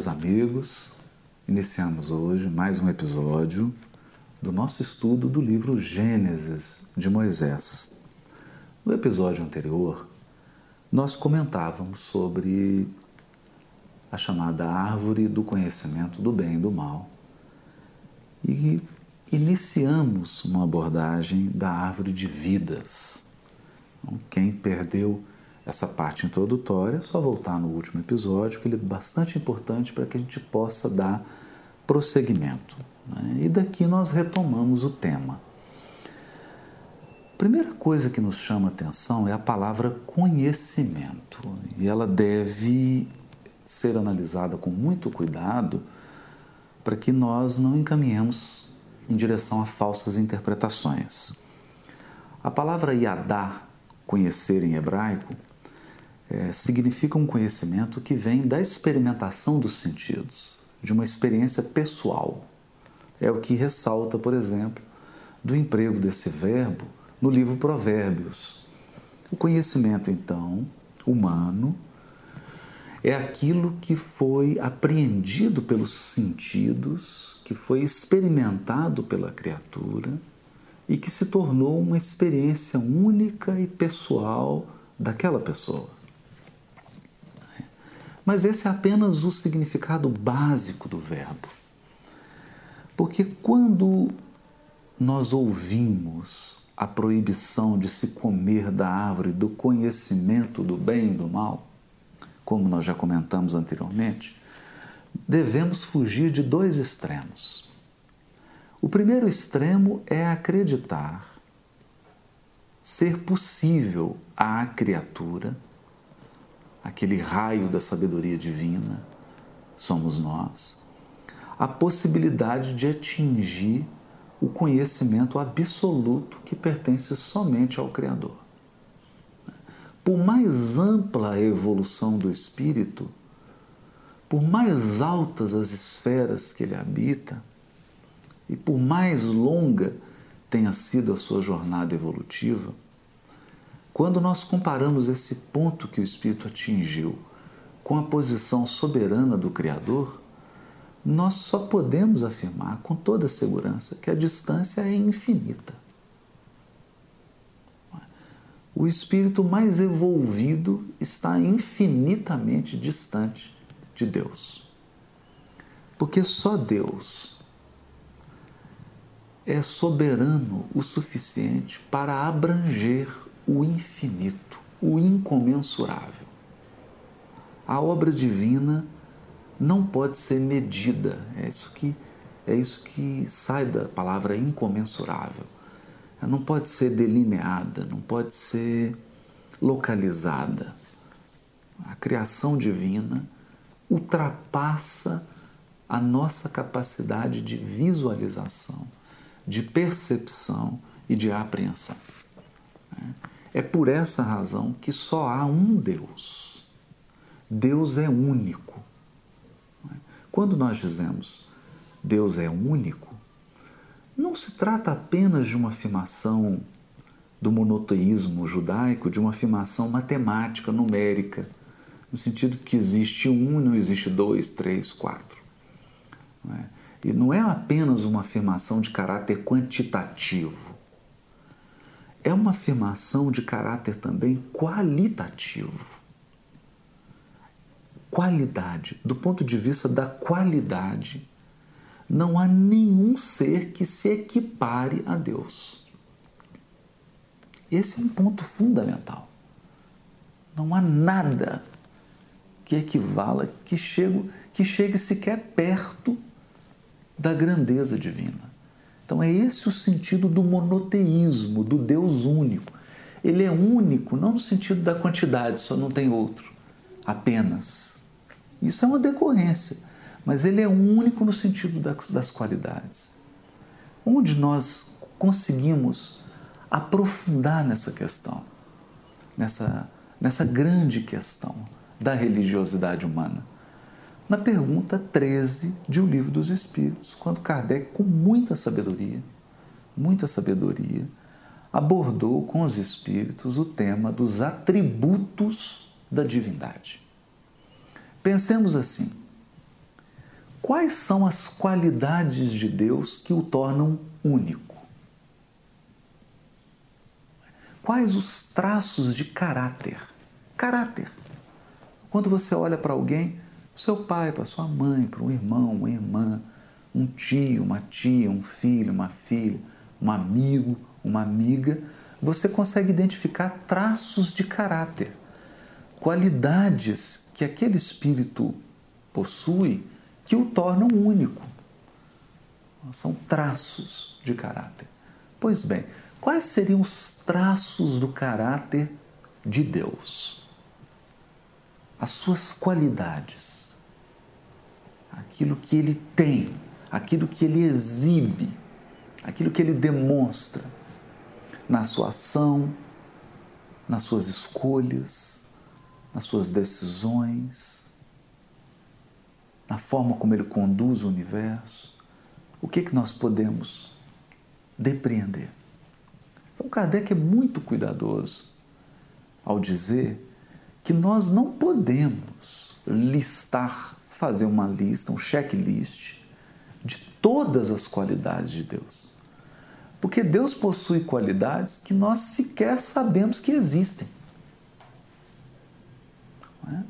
meus amigos. Iniciamos hoje mais um episódio do nosso estudo do livro Gênesis de Moisés. No episódio anterior, nós comentávamos sobre a chamada árvore do conhecimento do bem e do mal e iniciamos uma abordagem da árvore de vidas. Então, quem perdeu essa parte introdutória, só voltar no último episódio, que ele é bastante importante para que a gente possa dar prosseguimento. Né? E daqui nós retomamos o tema. Primeira coisa que nos chama atenção é a palavra conhecimento, e ela deve ser analisada com muito cuidado para que nós não encaminhemos em direção a falsas interpretações. A palavra yadá, conhecer em hebraico, é, significa um conhecimento que vem da experimentação dos sentidos, de uma experiência pessoal. É o que ressalta, por exemplo, do emprego desse verbo no livro Provérbios. O conhecimento, então, humano, é aquilo que foi apreendido pelos sentidos, que foi experimentado pela criatura e que se tornou uma experiência única e pessoal daquela pessoa. Mas esse é apenas o significado básico do verbo. Porque quando nós ouvimos a proibição de se comer da árvore do conhecimento do bem e do mal, como nós já comentamos anteriormente, devemos fugir de dois extremos. O primeiro extremo é acreditar ser possível à criatura aquele raio da sabedoria divina, somos nós, a possibilidade de atingir o conhecimento absoluto que pertence somente ao Criador. Por mais ampla a evolução do espírito, por mais altas as esferas que ele habita, e por mais longa tenha sido a sua jornada evolutiva, quando nós comparamos esse ponto que o Espírito atingiu com a posição soberana do Criador, nós só podemos afirmar com toda segurança que a distância é infinita. O espírito mais evolvido está infinitamente distante de Deus. Porque só Deus é soberano o suficiente para abranger o infinito, o incomensurável. A obra divina não pode ser medida, é isso que é isso que sai da palavra incomensurável. Ela não pode ser delineada, não pode ser localizada. A criação divina ultrapassa a nossa capacidade de visualização, de percepção e de apreensão. É por essa razão que só há um Deus. Deus é único. Quando nós dizemos Deus é único, não se trata apenas de uma afirmação do monoteísmo judaico, de uma afirmação matemática, numérica, no sentido que existe um, não existe dois, três, quatro. Não é? E não é apenas uma afirmação de caráter quantitativo é uma afirmação de caráter também qualitativo. Qualidade, do ponto de vista da qualidade, não há nenhum ser que se equipare a Deus. Esse é um ponto fundamental. Não há nada que equivala, que chegue, que chegue sequer perto da grandeza divina. Então é esse o sentido do monoteísmo, do Deus único. Ele é único não no sentido da quantidade, só não tem outro, apenas. Isso é uma decorrência, mas ele é único no sentido das qualidades. Onde nós conseguimos aprofundar nessa questão, nessa, nessa grande questão da religiosidade humana? Na pergunta 13 de O Livro dos Espíritos, quando Kardec, com muita sabedoria, muita sabedoria, abordou com os espíritos o tema dos atributos da divindade. Pensemos assim: quais são as qualidades de Deus que o tornam único? Quais os traços de caráter? Caráter. Quando você olha para alguém, seu pai, para sua mãe, para um irmão, uma irmã, um tio, uma tia, um filho, uma filha, um amigo, uma amiga, você consegue identificar traços de caráter, qualidades que aquele espírito possui que o tornam único. São traços de caráter. Pois bem, quais seriam os traços do caráter de Deus? As suas qualidades, aquilo que ele tem, aquilo que ele exibe, aquilo que ele demonstra na sua ação, nas suas escolhas, nas suas decisões, na forma como ele conduz o universo. O que, que nós podemos depreender? Então, Kardec é muito cuidadoso ao dizer que nós não podemos listar, fazer uma lista, um checklist de todas as qualidades de Deus. Porque Deus possui qualidades que nós sequer sabemos que existem. É?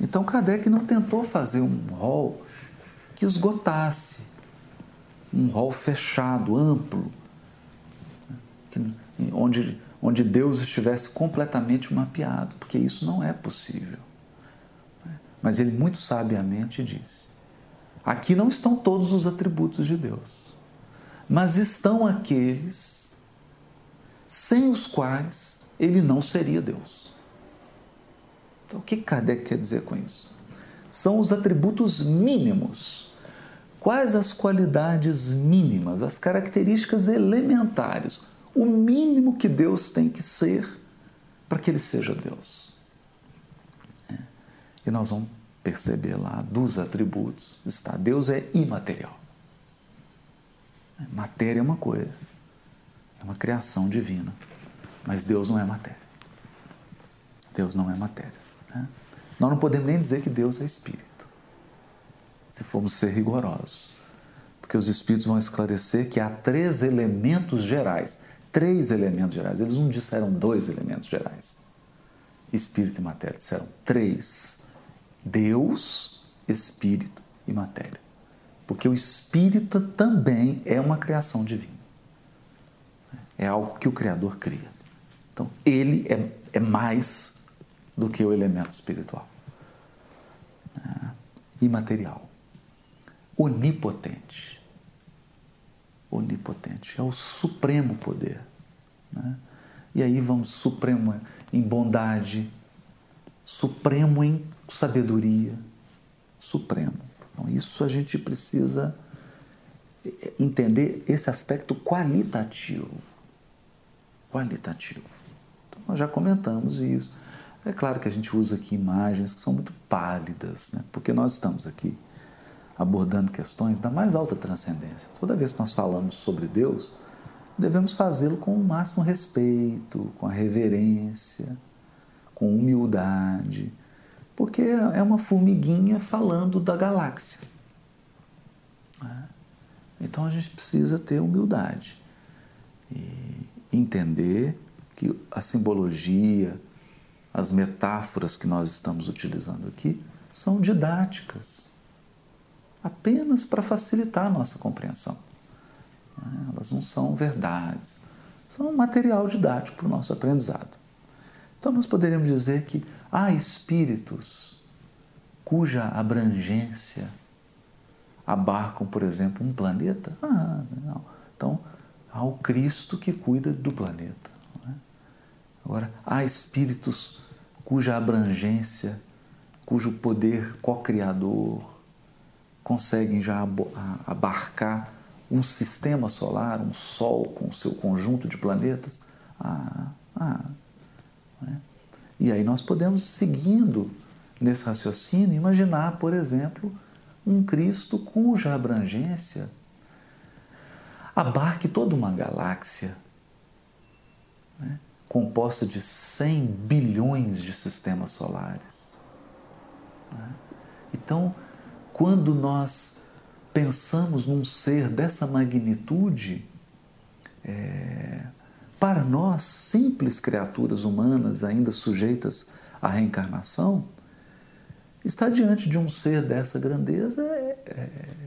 Então Kardec não tentou fazer um rol que esgotasse, um rol fechado, amplo, onde, onde Deus estivesse completamente mapeado, porque isso não é possível. Mas ele muito sabiamente disse: aqui não estão todos os atributos de Deus mas estão aqueles sem os quais ele não seria Deus. Então, o que Kardec quer dizer com isso? São os atributos mínimos. Quais as qualidades mínimas, as características elementares, o mínimo que Deus tem que ser para que ele seja Deus? E nós vamos perceber lá dos atributos, está Deus é imaterial. Matéria é uma coisa, é uma criação divina, mas Deus não é matéria. Deus não é matéria. Né? Nós não podemos nem dizer que Deus é espírito, se formos ser rigorosos, porque os espíritos vão esclarecer que há três elementos gerais. Três elementos gerais. Eles não disseram dois elementos gerais. Espírito e matéria. Disseram três: Deus, espírito e matéria. Porque o espírito também é uma criação divina. É algo que o Criador cria. Então, ele é, é mais do que o elemento espiritual. É, imaterial. Onipotente. Onipotente. É o supremo poder. Né? E aí vamos supremo em bondade, supremo em sabedoria, supremo. Então, isso a gente precisa entender esse aspecto qualitativo. Qualitativo. Então, nós já comentamos isso. É claro que a gente usa aqui imagens que são muito pálidas, né? porque nós estamos aqui abordando questões da mais alta transcendência. Toda vez que nós falamos sobre Deus, devemos fazê-lo com o máximo respeito, com a reverência, com humildade porque é uma formiguinha falando da galáxia. Né? Então a gente precisa ter humildade e entender que a simbologia, as metáforas que nós estamos utilizando aqui são didáticas, apenas para facilitar a nossa compreensão. Né? Elas não são verdades, são material didático para o nosso aprendizado. Então nós poderíamos dizer que há espíritos cuja abrangência abarcam, por exemplo, um planeta? Ah, não. Então há o Cristo que cuida do planeta. É? Agora, há espíritos cuja abrangência, cujo poder co-criador conseguem já abarcar um sistema solar, um Sol com o seu conjunto de planetas? Ah, ah, né? E aí nós podemos, seguindo nesse raciocínio, imaginar, por exemplo, um Cristo cuja abrangência abarque toda uma galáxia né? composta de 100 bilhões de sistemas solares. Né? Então, quando nós pensamos num ser dessa magnitude, é, para nós, simples criaturas humanas ainda sujeitas à reencarnação, estar diante de um ser dessa grandeza, é, é,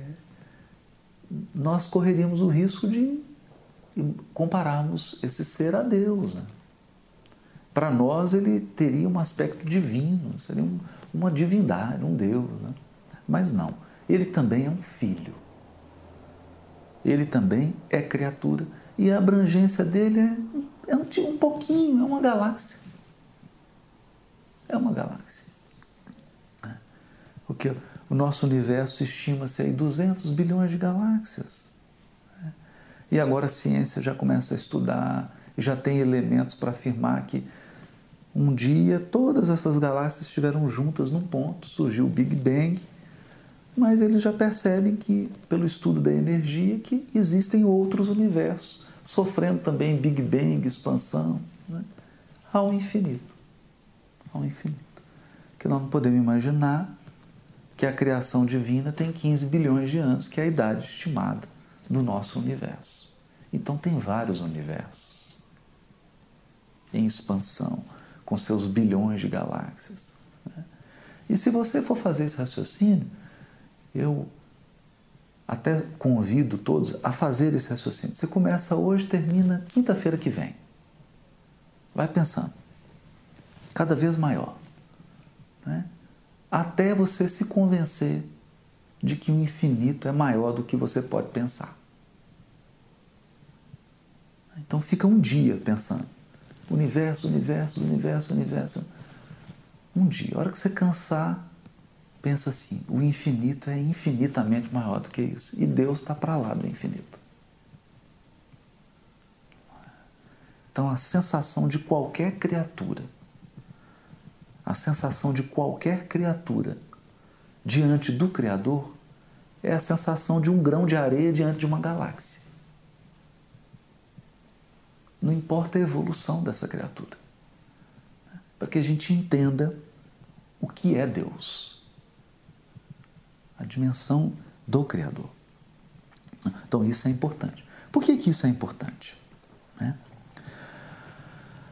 nós correríamos o risco de compararmos esse ser a Deus. Né? Para nós, ele teria um aspecto divino, seria um, uma divindade, um Deus. Né? Mas não, ele também é um filho. Ele também é criatura. E a abrangência dele é, é um, pouquinho, é uma galáxia. É uma galáxia. Porque o nosso universo estima-se aí 200 bilhões de galáxias. E agora a ciência já começa a estudar, já tem elementos para afirmar que um dia todas essas galáxias estiveram juntas num ponto, surgiu o Big Bang, mas eles já percebem que, pelo estudo da energia, que existem outros universos, sofrendo também Big Bang, expansão, né? ao infinito. Ao infinito. Que nós não podemos imaginar que a criação divina tem 15 bilhões de anos, que é a idade estimada do nosso universo. Então tem vários universos em expansão, com seus bilhões de galáxias. Né? E se você for fazer esse raciocínio, eu até convido todos a fazer esse raciocínio. Você começa hoje, termina quinta-feira que vem. Vai pensando. Cada vez maior. Né? até você se convencer de que o infinito é maior do que você pode pensar. Então fica um dia pensando. Universo, universo, universo, universo. Um dia. A hora que você cansar, pensa assim: o infinito é infinitamente maior do que isso. E Deus está para lá do infinito. Então a sensação de qualquer criatura a sensação de qualquer criatura diante do Criador é a sensação de um grão de areia diante de uma galáxia. Não importa a evolução dessa criatura. Para que a gente entenda o que é Deus. A dimensão do Criador. Então isso é importante. Por que, que isso é importante? Né?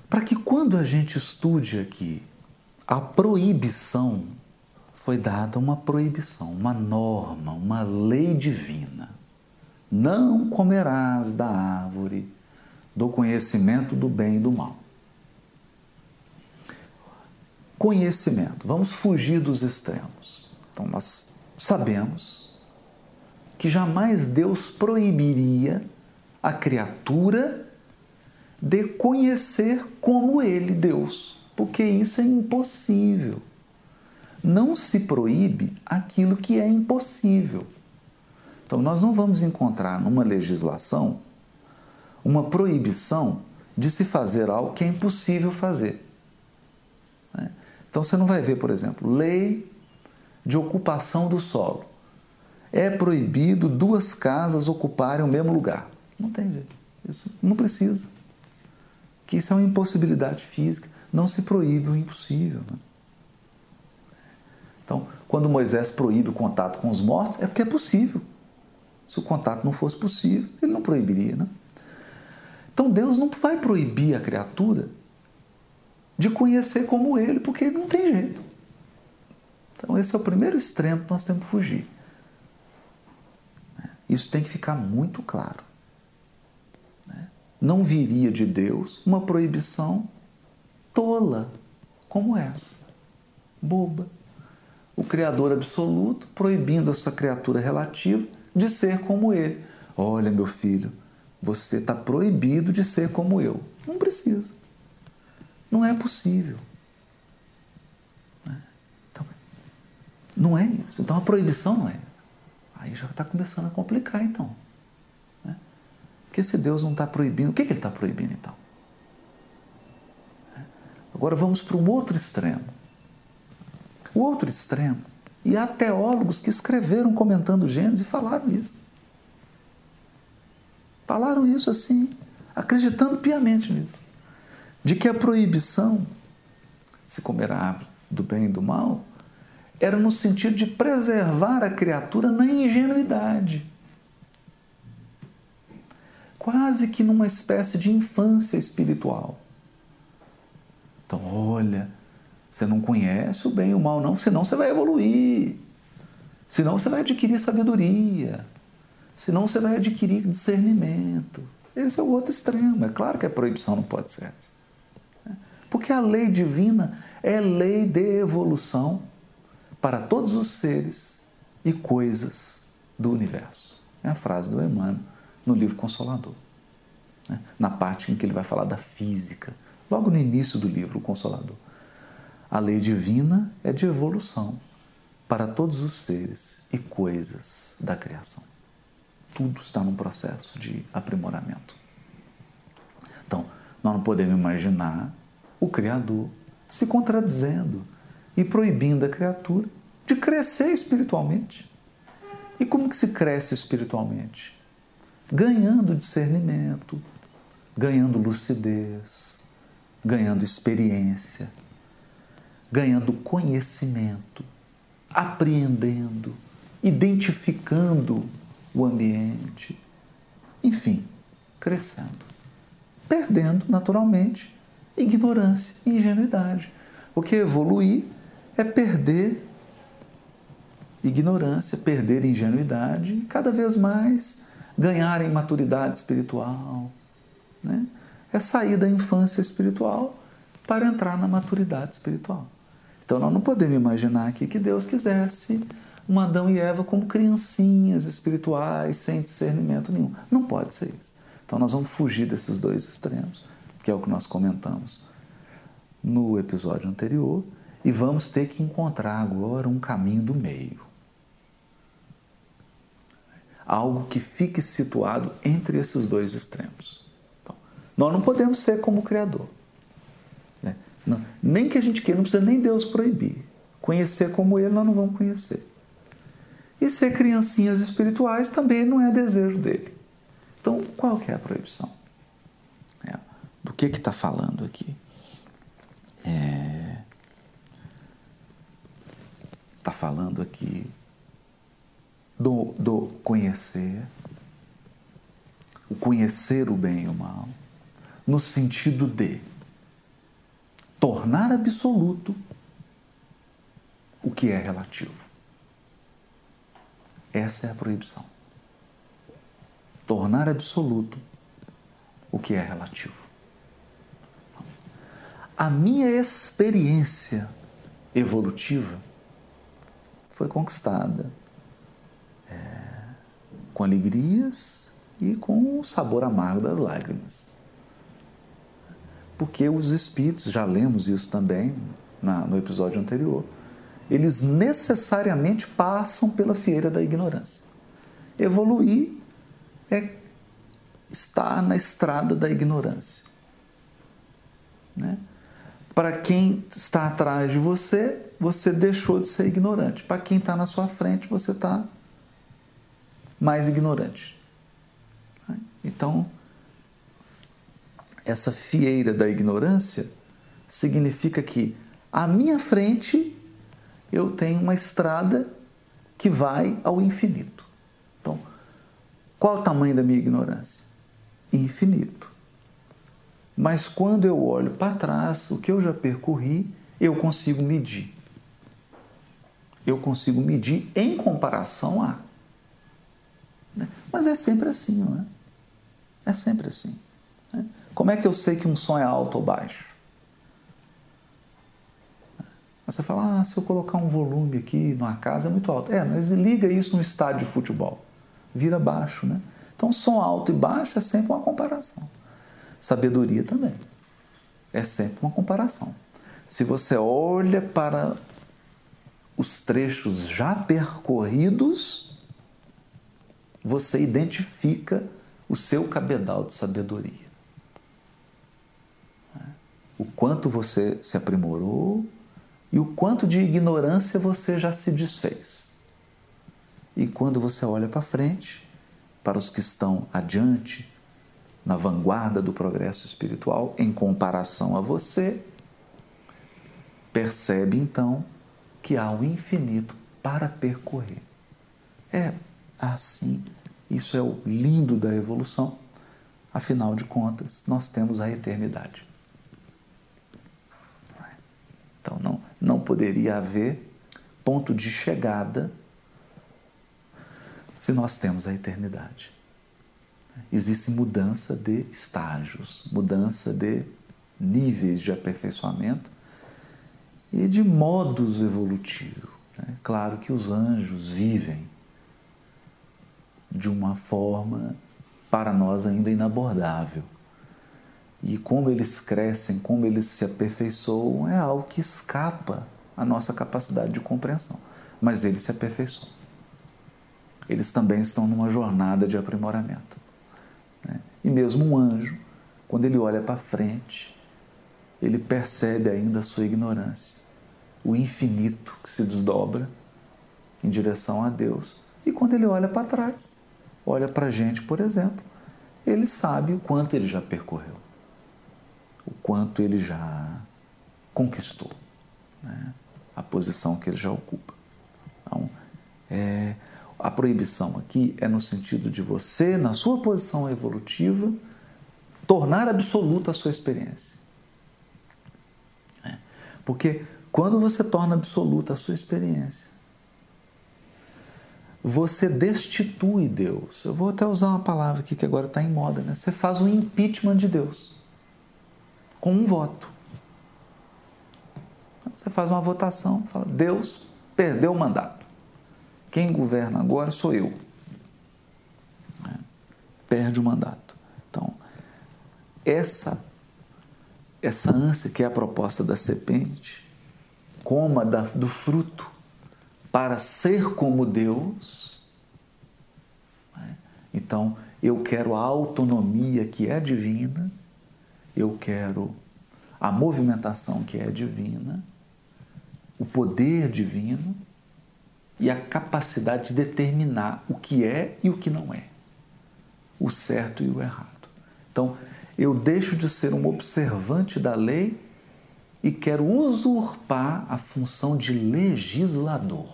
Para que quando a gente estude aqui a proibição foi dada uma proibição, uma norma, uma lei divina. Não comerás da árvore do conhecimento do bem e do mal. Conhecimento, vamos fugir dos extremos. Então, nós sabemos que jamais Deus proibiria a criatura de conhecer como Ele, Deus, porque isso é impossível. Não se proíbe aquilo que é impossível. Então, nós não vamos encontrar numa legislação uma proibição de se fazer algo que é impossível fazer. Né? Então, você não vai ver, por exemplo, lei de ocupação do solo. É proibido duas casas ocuparem o mesmo lugar. Não tem jeito. Isso não precisa. Que isso é uma impossibilidade física não se proíbe o impossível. Né? Então, quando Moisés proíbe o contato com os mortos, é porque é possível. Se o contato não fosse possível, ele não proibiria. Né? Então, Deus não vai proibir a criatura de conhecer como ele, porque não tem jeito. Então, esse é o primeiro extremo que nós temos que fugir. Isso tem que ficar muito claro. Não viria de Deus uma proibição tola como essa, boba. O Criador absoluto proibindo essa criatura relativa de ser como ele. Olha, meu filho, você está proibido de ser como eu. Não precisa. Não é possível. Né? Então, não é isso. Então a proibição não é. Aí já está começando a complicar, então. Né? Porque se Deus não está proibindo, o que, que ele está proibindo então? Agora vamos para um outro extremo. O outro extremo, e há teólogos que escreveram comentando Gênesis e falaram isso. Falaram isso assim, acreditando piamente nisso. De que a proibição, se comer a árvore do bem e do mal, era no sentido de preservar a criatura na ingenuidade. Quase que numa espécie de infância espiritual. Então, olha, você não conhece o bem e o mal, não, senão você vai evoluir. Senão você vai adquirir sabedoria. Senão você vai adquirir discernimento. Esse é o outro extremo. É claro que a proibição não pode ser essa. Porque a lei divina é lei de evolução para todos os seres e coisas do universo. É a frase do Emmanuel no livro Consolador. Né? Na parte em que ele vai falar da física, logo no início do livro, o Consolador. A lei divina é de evolução para todos os seres e coisas da criação. Tudo está num processo de aprimoramento. Então, nós não podemos imaginar o Criador se contradizendo e proibindo a criatura de crescer espiritualmente. E como que se cresce espiritualmente? Ganhando discernimento, ganhando lucidez, ganhando experiência, ganhando conhecimento, apreendendo, identificando o ambiente, enfim, crescendo, perdendo naturalmente ignorância e ingenuidade. Porque evoluir é perder ignorância, perder ingenuidade e cada vez mais ganhar em maturidade espiritual. Né? É sair da infância espiritual para entrar na maturidade espiritual. Então nós não podemos imaginar aqui que Deus quisesse um Adão e Eva como criancinhas espirituais, sem discernimento nenhum. Não pode ser isso. Então nós vamos fugir desses dois extremos, que é o que nós comentamos no episódio anterior, e vamos ter que encontrar agora um caminho do meio. Algo que fique situado entre esses dois extremos. Então, nós não podemos ser como o Criador. Não, nem que a gente queira, não precisa nem Deus proibir. Conhecer como Ele, nós não vamos conhecer. E ser criancinhas espirituais também não é desejo dele. Então, qual que é a proibição? É, do que que está falando aqui? É, tá falando aqui do, do conhecer, o conhecer o bem e o mal, no sentido de tornar absoluto o que é relativo. Essa é a proibição. Tornar absoluto o que é relativo. A minha experiência evolutiva foi conquistada é, com alegrias e com o sabor amargo das lágrimas porque os espíritos, já lemos isso também na, no episódio anterior, eles necessariamente passam pela fieira da ignorância. Evoluir é estar na estrada da ignorância. Né? Para quem está atrás de você, você deixou de ser ignorante. Para quem está na sua frente, você está mais ignorante. Então, essa fieira da ignorância significa que à minha frente eu tenho uma estrada que vai ao infinito. Então, qual o tamanho da minha ignorância? Infinito. Mas quando eu olho para trás, o que eu já percorri, eu consigo medir. Eu consigo medir em comparação a. Né? Mas é sempre assim, não é? É sempre assim. Né? Como é que eu sei que um som é alto ou baixo? Você fala, ah, se eu colocar um volume aqui numa casa é muito alto. É, mas liga isso no estádio de futebol. Vira baixo, né? Então, som alto e baixo é sempre uma comparação. Sabedoria também. É sempre uma comparação. Se você olha para os trechos já percorridos, você identifica o seu cabedal de sabedoria o quanto você se aprimorou e o quanto de ignorância você já se desfez. E quando você olha para frente, para os que estão adiante, na vanguarda do progresso espiritual, em comparação a você, percebe então que há o infinito para percorrer. É assim, isso é o lindo da evolução. Afinal de contas, nós temos a eternidade. Então não, não poderia haver ponto de chegada se nós temos a eternidade. Existe mudança de estágios, mudança de níveis de aperfeiçoamento e de modos evolutivos. Né? Claro que os anjos vivem de uma forma para nós ainda inabordável. E como eles crescem, como eles se aperfeiçoam, é algo que escapa à nossa capacidade de compreensão. Mas eles se aperfeiçoam. Eles também estão numa jornada de aprimoramento. Né? E mesmo um anjo, quando ele olha para frente, ele percebe ainda a sua ignorância, o infinito que se desdobra em direção a Deus. E quando ele olha para trás, olha para a gente, por exemplo, ele sabe o quanto ele já percorreu, o quanto ele já conquistou, né? a posição que ele já ocupa. Então, é, a proibição aqui é no sentido de você, na sua posição evolutiva, tornar absoluta a sua experiência. Porque quando você torna absoluta a sua experiência, você destitui Deus. Eu vou até usar uma palavra aqui que agora está em moda, né? Você faz um impeachment de Deus com um voto. Você faz uma votação, fala: Deus perdeu o mandato. Quem governa agora sou eu. Perde o mandato. Então, essa essa ânsia que é a proposta da serpente, coma da, do fruto para ser como Deus. Né? Então, eu quero a autonomia que é divina, eu quero a movimentação que é divina, o poder divino e a capacidade de determinar o que é e o que não é, o certo e o errado. Então, eu deixo de ser um observante da lei e quero usurpar a função de legislador,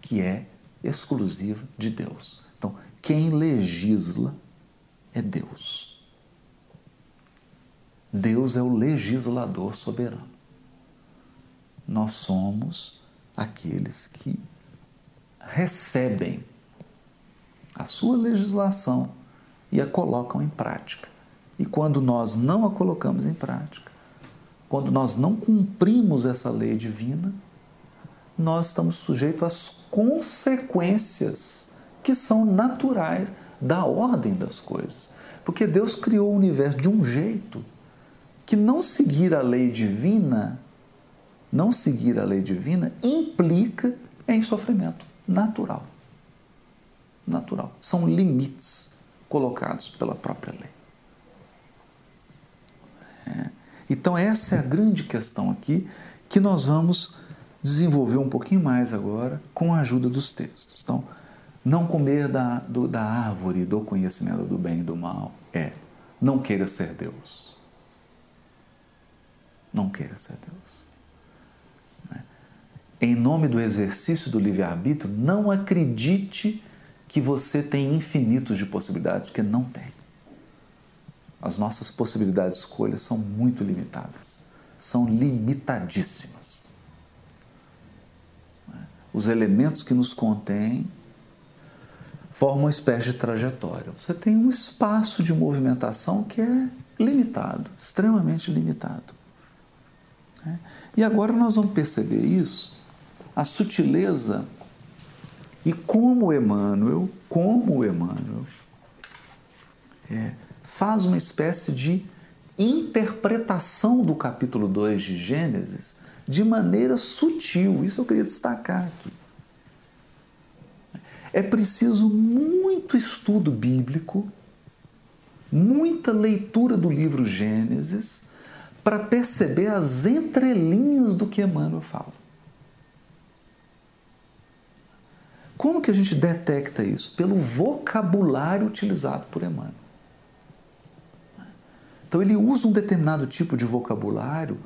que é exclusiva de Deus. Então, quem legisla é Deus. Deus é o legislador soberano. Nós somos aqueles que recebem a sua legislação e a colocam em prática. E quando nós não a colocamos em prática, quando nós não cumprimos essa lei divina, nós estamos sujeitos às consequências que são naturais da ordem das coisas. Porque Deus criou o universo de um jeito que não seguir a lei divina, não seguir a lei divina implica em sofrimento natural. Natural. São limites colocados pela própria lei. É. Então, essa é a grande questão aqui que nós vamos desenvolver um pouquinho mais agora com a ajuda dos textos. Então, não comer da, do, da árvore do conhecimento do bem e do mal é não queira ser Deus. Não queira ser Deus. Né? Em nome do exercício do livre-arbítrio, não acredite que você tem infinitos de possibilidades, que não tem. As nossas possibilidades de escolha são muito limitadas, são limitadíssimas. Os elementos que nos contêm formam uma espécie de trajetória. Você tem um espaço de movimentação que é limitado, extremamente limitado. E agora nós vamos perceber isso, a sutileza e como Emmanuel, como Emmanuel, é, faz uma espécie de interpretação do capítulo 2 de Gênesis de maneira sutil. Isso eu queria destacar aqui. É preciso muito estudo bíblico, muita leitura do livro Gênesis para perceber as entrelinhas do que Emmanuel fala. Como que a gente detecta isso? Pelo vocabulário utilizado por Emmanuel. Então ele usa um determinado tipo de vocabulário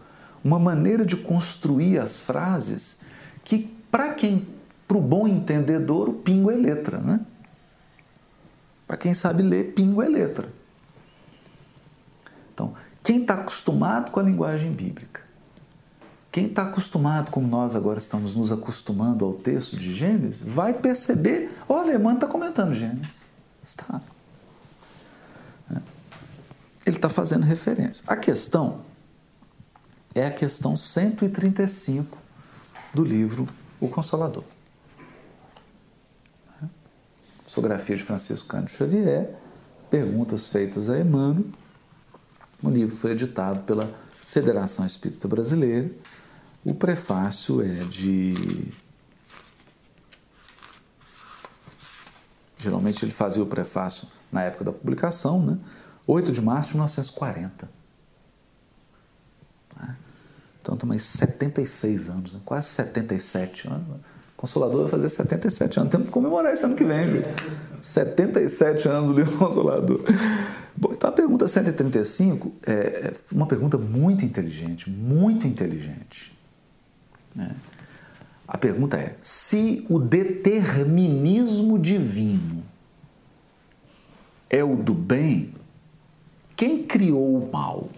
uma maneira de construir as frases que, para quem, para o bom entendedor, o pingo é letra, né? Para quem sabe ler, pingo é letra. Então, quem está acostumado com a linguagem bíblica, quem está acostumado, como nós agora estamos nos acostumando ao texto de Gênesis, vai perceber: olha, Emmanuel está comentando Gênesis. Está. É. Ele está fazendo referência. A questão é a questão 135 do livro O Consolador. Psicografia de Francisco Cândido Xavier, perguntas feitas a Emmanuel. O livro foi editado pela Federação Espírita Brasileira. O prefácio é de. Geralmente ele fazia o prefácio na época da publicação, né? 8 de março de 1940. Então, também 76 anos, né? quase 77 anos. Consolador vai fazer 77 anos. Temos que comemorar esse ano que vem, viu? 77 anos o livro Consolador. Bom, então a pergunta 135 é uma pergunta muito inteligente, muito inteligente. Né? A pergunta é: se o determinismo divino é o do bem, quem criou o mal?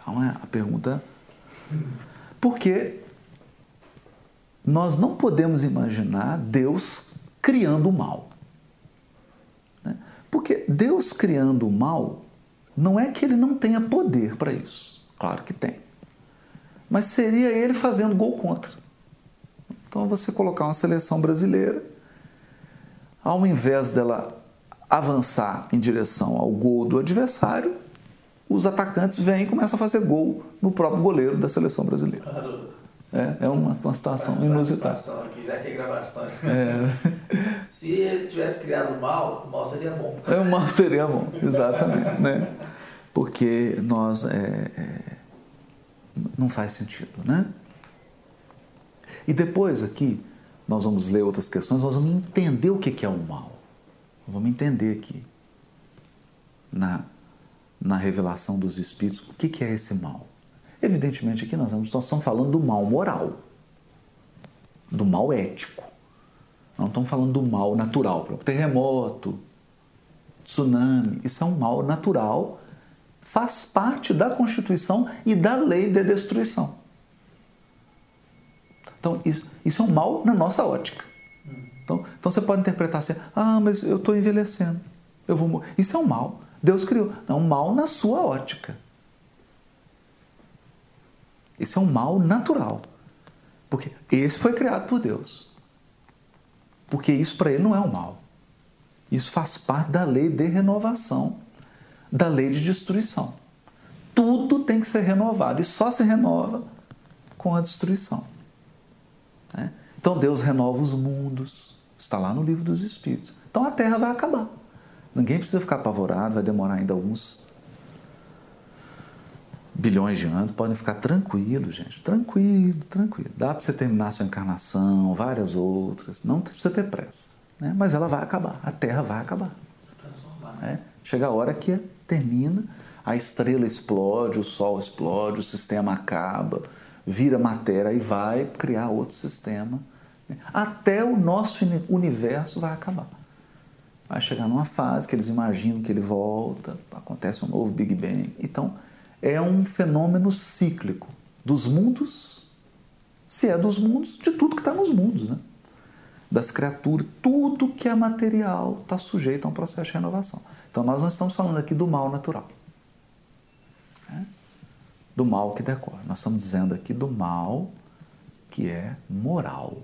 Então é a pergunta. Porque nós não podemos imaginar Deus criando o mal. Né? Porque Deus criando o mal não é que ele não tenha poder para isso. Claro que tem. Mas seria ele fazendo gol contra. Então você colocar uma seleção brasileira, ao invés dela avançar em direção ao gol do adversário, os atacantes vêm e começam a fazer gol no próprio goleiro da seleção brasileira. É, é uma, uma situação inusitada. Aqui, já que é gravação. É. Se ele tivesse criado mal, o mal seria bom. É, o mal seria bom, exatamente. né? Porque nós. É, é, não faz sentido, né? E depois aqui, nós vamos ler outras questões, nós vamos entender o que é o mal. Vamos entender aqui, na na revelação dos Espíritos, o que é esse mal? Evidentemente, aqui nós, nós estamos falando do mal moral, do mal ético. Não estamos falando do mal natural, terremoto, tsunami. Isso é um mal natural, faz parte da Constituição e da lei de destruição. Então, isso, isso é um mal na nossa ótica. Então, então você pode interpretar assim: ah, mas eu estou envelhecendo, eu vou morrer. Isso é um mal. Deus criou. É um mal na sua ótica. Esse é um mal natural. Porque esse foi criado por Deus. Porque isso para ele não é um mal. Isso faz parte da lei de renovação, da lei de destruição. Tudo tem que ser renovado e só se renova com a destruição. Né? Então Deus renova os mundos, está lá no livro dos Espíritos. Então a terra vai acabar. Ninguém precisa ficar apavorado, vai demorar ainda alguns bilhões de anos. Podem ficar tranquilo, gente. Tranquilo, tranquilo. Dá para você terminar sua encarnação, várias outras. Não precisa ter pressa. Né? Mas ela vai acabar. A Terra vai acabar. É. Chega a hora que termina, a estrela explode, o Sol explode, o sistema acaba, vira matéria e vai criar outro sistema. Né? Até o nosso universo vai acabar vai chegar numa fase que eles imaginam que ele volta, acontece um novo Big Bang. Então, é um fenômeno cíclico dos mundos, se é dos mundos, de tudo que está nos mundos, né? das criaturas, tudo que é material está sujeito a um processo de renovação. Então, nós não estamos falando aqui do mal natural, né? do mal que decorre. Nós estamos dizendo aqui do mal que é moral,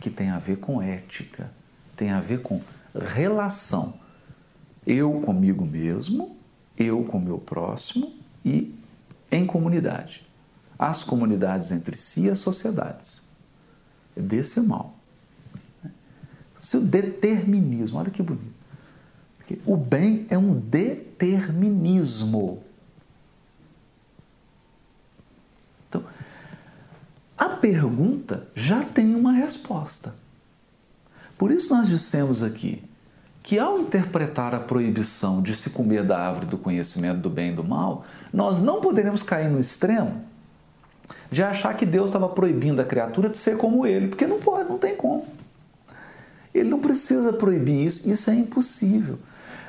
que tem a ver com ética, tem a ver com relação. Eu comigo mesmo, eu com o meu próximo e em comunidade. As comunidades entre si e as sociedades. É desse mal. Seu determinismo, olha que bonito. O bem é um determinismo. Então, a pergunta já tem uma resposta. Por isso nós dissemos aqui que ao interpretar a proibição de se comer da árvore do conhecimento do bem e do mal, nós não poderemos cair no extremo de achar que Deus estava proibindo a criatura de ser como ele, porque não pode, não tem como. Ele não precisa proibir isso, isso é impossível.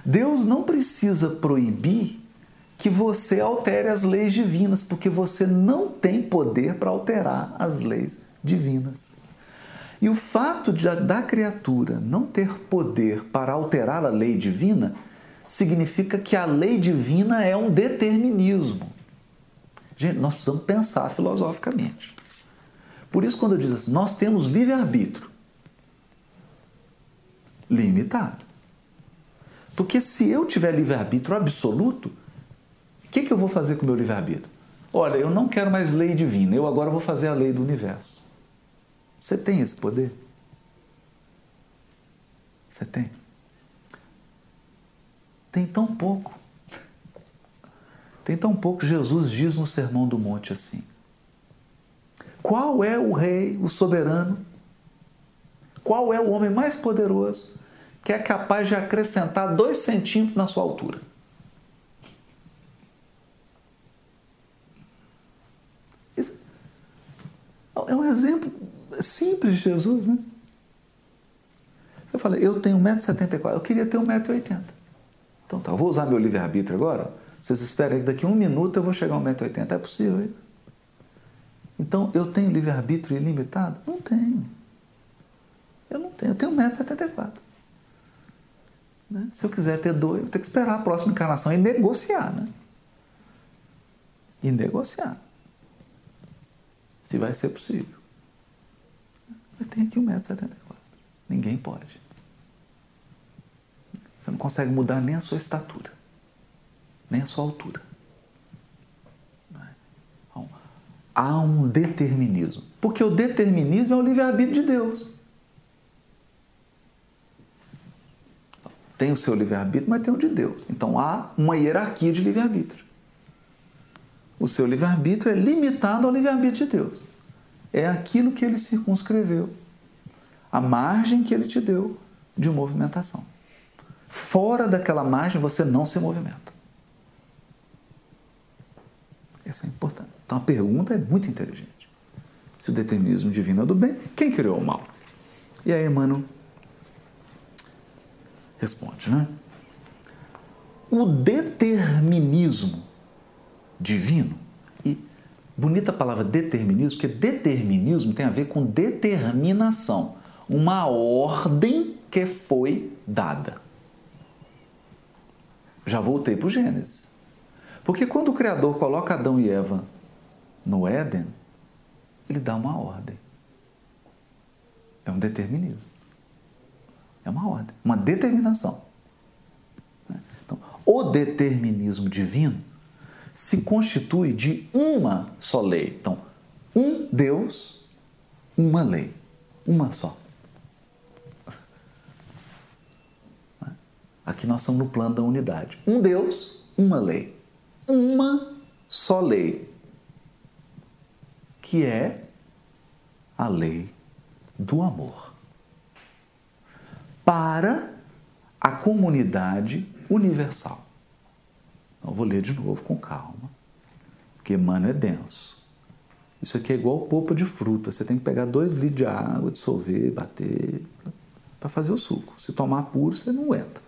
Deus não precisa proibir que você altere as leis divinas, porque você não tem poder para alterar as leis divinas. E o fato de, da criatura não ter poder para alterar a lei divina significa que a lei divina é um determinismo. Gente, nós precisamos pensar filosoficamente. Por isso, quando eu digo assim, nós temos livre-arbítrio limitado. Porque se eu tiver livre-arbítrio absoluto, o que, que eu vou fazer com o meu livre-arbítrio? Olha, eu não quero mais lei divina, eu agora vou fazer a lei do universo. Você tem esse poder? Você tem? Tem tão pouco. Tem tão pouco. Jesus diz no Sermão do Monte assim: Qual é o rei, o soberano? Qual é o homem mais poderoso que é capaz de acrescentar dois centímetros na sua altura? é um exemplo simples de Jesus, né? Eu falei, eu tenho 1,74m, eu queria ter 1,80m. Então tá, eu vou usar meu livre-arbítrio agora. Vocês esperem que daqui a um minuto eu vou chegar a 1,80m. É possível? Então eu tenho livre-arbítrio ilimitado? Não tenho. Eu não tenho, eu tenho 1,74m. Né? Se eu quiser ter dois, eu vou ter que esperar a próxima encarnação e negociar, né? E negociar. Se vai ser possível. Eu tenho aqui 1,74m. Ninguém pode. Você não consegue mudar nem a sua estatura, nem a sua altura. Então, há um determinismo. Porque o determinismo é o livre-arbítrio de Deus. Tem o seu livre-arbítrio, mas tem o de Deus. Então há uma hierarquia de livre-arbítrio. O seu livre-arbítrio é limitado ao livre-arbítrio de Deus é aquilo que ele circunscreveu, a margem que ele te deu de movimentação. Fora daquela margem você não se movimenta. Isso é importante. Então a pergunta é muito inteligente. Se o determinismo divino é do bem, quem criou o mal? E aí Emmanuel responde, né? O determinismo divino Bonita a palavra determinismo, porque determinismo tem a ver com determinação, uma ordem que foi dada. Já voltei para o Gênesis. Porque quando o Criador coloca Adão e Eva no Éden, ele dá uma ordem. É um determinismo. É uma ordem, uma determinação. Então, o determinismo divino se constitui de uma só lei. Então, um Deus, uma lei, uma só. Aqui nós estamos no plano da unidade. Um Deus, uma lei. Uma só lei, que é a lei do amor. Para a comunidade universal. Eu vou ler de novo com calma, porque mano é denso. Isso aqui é igual polpa de fruta. Você tem que pegar dois litros de água, dissolver, bater, para fazer o suco. Se tomar puro, você não aguenta.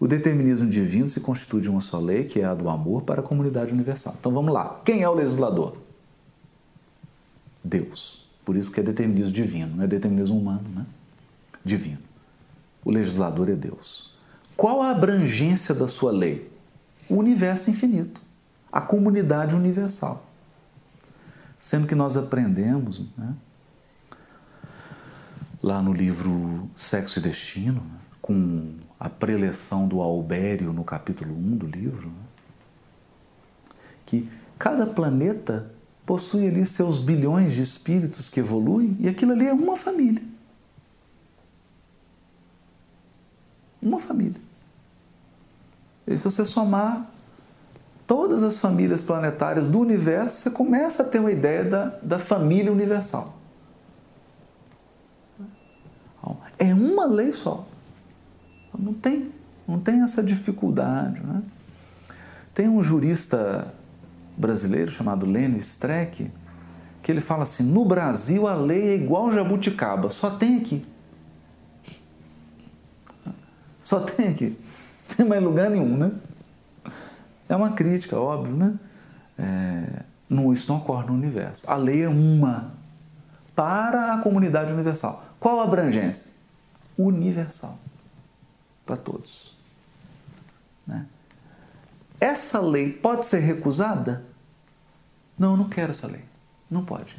O determinismo divino se constitui de uma só lei, que é a do amor para a comunidade universal. Então vamos lá. Quem é o legislador? Deus. Por isso que é determinismo divino, não é determinismo humano, né? Divino. O legislador é Deus. Qual a abrangência da sua lei? O universo infinito, a comunidade universal. Sendo que nós aprendemos, né, lá no livro Sexo e Destino, né, com a preleção do Albério no capítulo 1 do livro, né, que cada planeta possui ali seus bilhões de espíritos que evoluem e aquilo ali é uma família. Uma família. E se você somar todas as famílias planetárias do universo, você começa a ter uma ideia da, da família universal. É uma lei só. Não tem, não tem essa dificuldade. Né? Tem um jurista brasileiro chamado Lênio Streck que ele fala assim: no Brasil a lei é igual jabuticaba, só tem aqui. Só tem aqui. Tem mais lugar nenhum, né? É uma crítica, óbvio, né? É, não, isso não ocorre no universo. A lei é uma para a comunidade universal. Qual a abrangência? Universal. Para todos. Né? Essa lei pode ser recusada? Não, não quero essa lei. Não pode.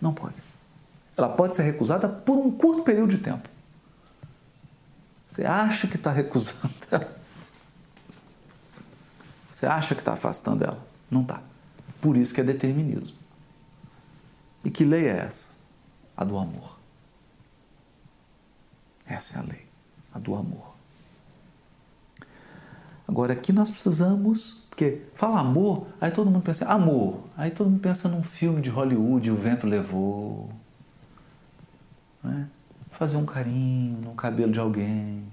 Não pode. Ela pode ser recusada por um curto período de tempo. Você acha que está recusando ela? Você acha que está afastando ela? Não está. Por isso que é determinismo. E que lei é essa? A do amor. Essa é a lei, a do amor. Agora aqui nós precisamos, porque fala amor, aí todo mundo pensa amor, aí todo mundo pensa num filme de Hollywood, o vento levou, né? Fazer um carinho no cabelo de alguém,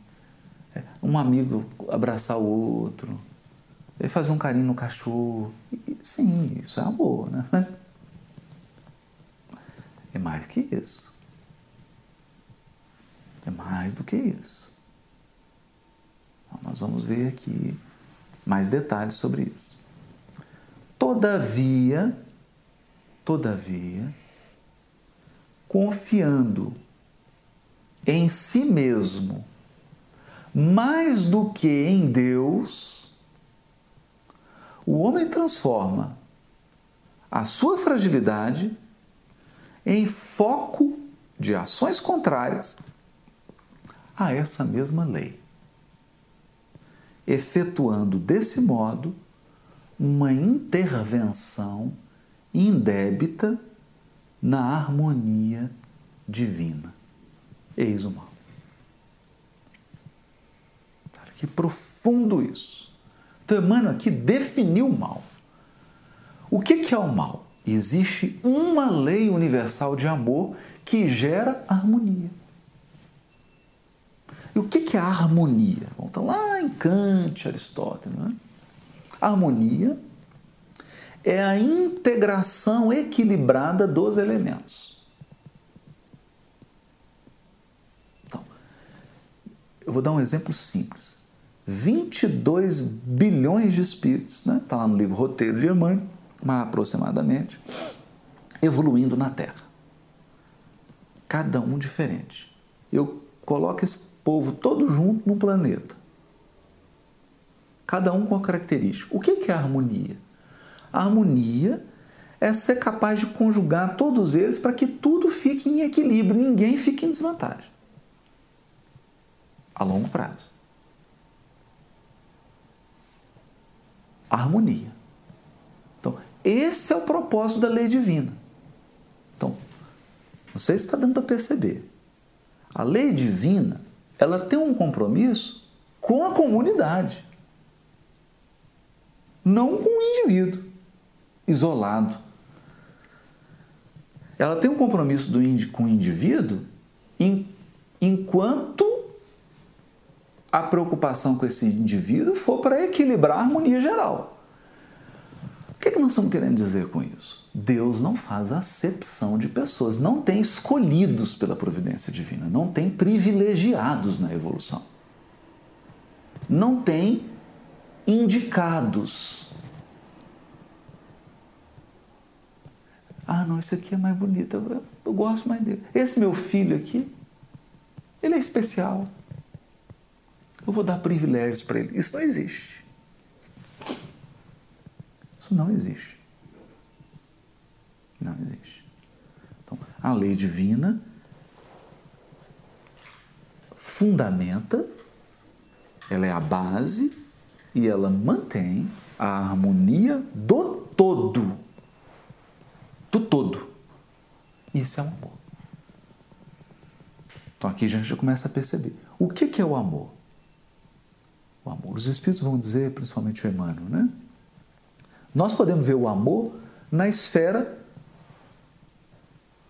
é, um amigo abraçar o outro, fazer um carinho no cachorro, sim, isso é amor, né? Mas é mais que isso. É mais do que isso. Então, nós vamos ver aqui mais detalhes sobre isso. Todavia, todavia, confiando em si mesmo mais do que em Deus, o homem transforma a sua fragilidade em foco de ações contrárias a essa mesma lei, efetuando desse modo uma intervenção indébita na harmonia divina. Eis o mal. Que profundo isso. Então, Emmanuel aqui definiu o mal. O que é o mal? Existe uma lei universal de amor que gera harmonia. E o que é a harmonia? Volta lá em Kant, Aristóteles. Né? A harmonia é a integração equilibrada dos elementos. Eu vou dar um exemplo simples. 22 bilhões de espíritos, está né? Tá lá no livro Roteiro de Emmanuel, aproximadamente, evoluindo na Terra. Cada um diferente. Eu coloco esse povo todo junto no planeta. Cada um com a característica. O que é a harmonia? A harmonia é ser capaz de conjugar todos eles para que tudo fique em equilíbrio, ninguém fique em desvantagem. A longo prazo. harmonia. Esse é o propósito da lei divina. Então, não sei se está dando para perceber. A lei divina, ela tem um compromisso com a comunidade, não com o indivíduo isolado. Ela tem um compromisso do, com o indivíduo enquanto a preocupação com esse indivíduo for para equilibrar a harmonia geral. O que, é que nós estamos querendo dizer com isso? Deus não faz acepção de pessoas, não tem escolhidos pela providência divina, não tem privilegiados na evolução, não tem indicados. Ah, não, esse aqui é mais bonito, eu, eu gosto mais dele. Esse meu filho aqui, ele é especial. Eu vou dar privilégios para ele. Isso não existe. Isso não existe. Não existe. Então, a lei divina fundamenta, ela é a base e ela mantém a harmonia do todo. Do todo. Isso é o amor. Então aqui a gente já começa a perceber. O que é o amor? O amor, os Espíritos vão dizer, principalmente o Emmanuel, né? Nós podemos ver o amor na esfera